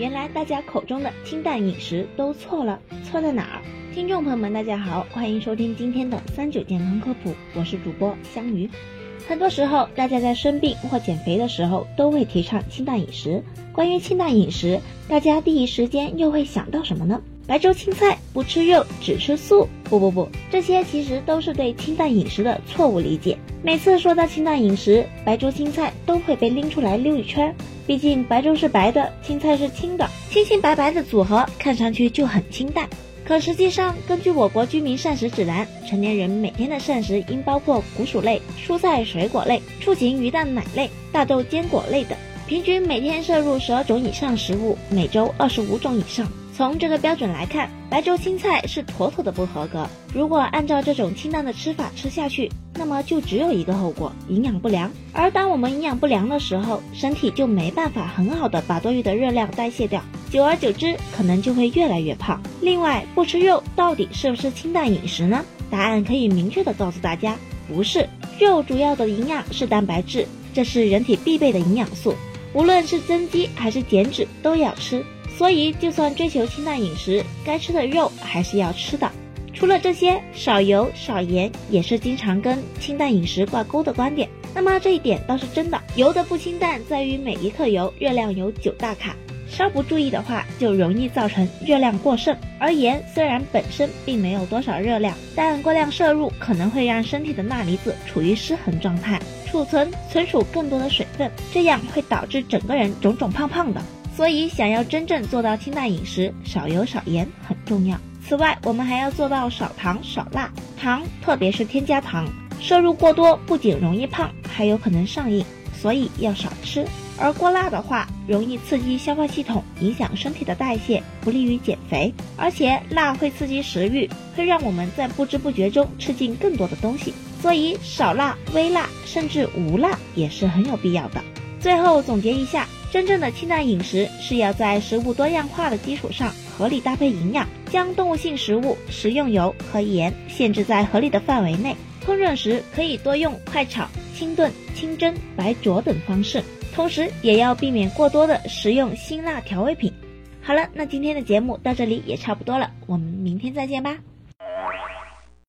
原来大家口中的清淡饮食都错了，错在哪儿？听众朋友们，大家好，欢迎收听今天的三九健康科普，我是主播香鱼。很多时候，大家在生病或减肥的时候，都会提倡清淡饮食。关于清淡饮食，大家第一时间又会想到什么呢？白粥青菜，不吃肉，只吃素。不不不，这些其实都是对清淡饮食的错误理解。每次说到清淡饮食，白粥青菜都会被拎出来溜一圈。毕竟白粥是白的，青菜是青的，清清白白的组合看上去就很清淡。可实际上，根据我国居民膳食指南，成年人每天的膳食应包括谷薯类、蔬菜水果类、畜禽鱼蛋奶类、大豆坚果类等，平均每天摄入十二种以上食物，每周二十五种以上。从这个标准来看，白粥青菜是妥妥的不合格。如果按照这种清淡的吃法吃下去，那么就只有一个后果：营养不良。而当我们营养不良的时候，身体就没办法很好的把多余的热量代谢掉。久而久之，可能就会越来越胖。另外，不吃肉到底是不是清淡饮食呢？答案可以明确的告诉大家，不是。肉主要的营养是蛋白质，这是人体必备的营养素，无论是增肌还是减脂都要吃。所以，就算追求清淡饮食，该吃的肉还是要吃的。除了这些，少油少盐也是经常跟清淡饮食挂钩的观点。那么这一点倒是真的，油的不清淡在于每一克油热量有九大卡。稍不注意的话，就容易造成热量过剩。而盐虽然本身并没有多少热量，但过量摄入可能会让身体的钠离子处于失衡状态，储存存储更多的水分，这样会导致整个人肿肿胖胖的。所以，想要真正做到清淡饮食，少油少盐很重要。此外，我们还要做到少糖少辣，糖特别是添加糖，摄入过多不仅容易胖，还有可能上瘾，所以要少吃。而过辣的话，容易刺激消化系统，影响身体的代谢，不利于减肥。而且辣会刺激食欲，会让我们在不知不觉中吃进更多的东西。所以少辣、微辣，甚至无辣也是很有必要的。最后总结一下，真正的清淡饮食是要在食物多样化的基础上，合理搭配营养，将动物性食物、食用油和盐限制在合理的范围内。烹饪时可以多用快炒、清炖、清蒸、白灼等方式。同时，也要避免过多的食用辛辣调味品。好了，那今天的节目到这里也差不多了，我们明天再见吧。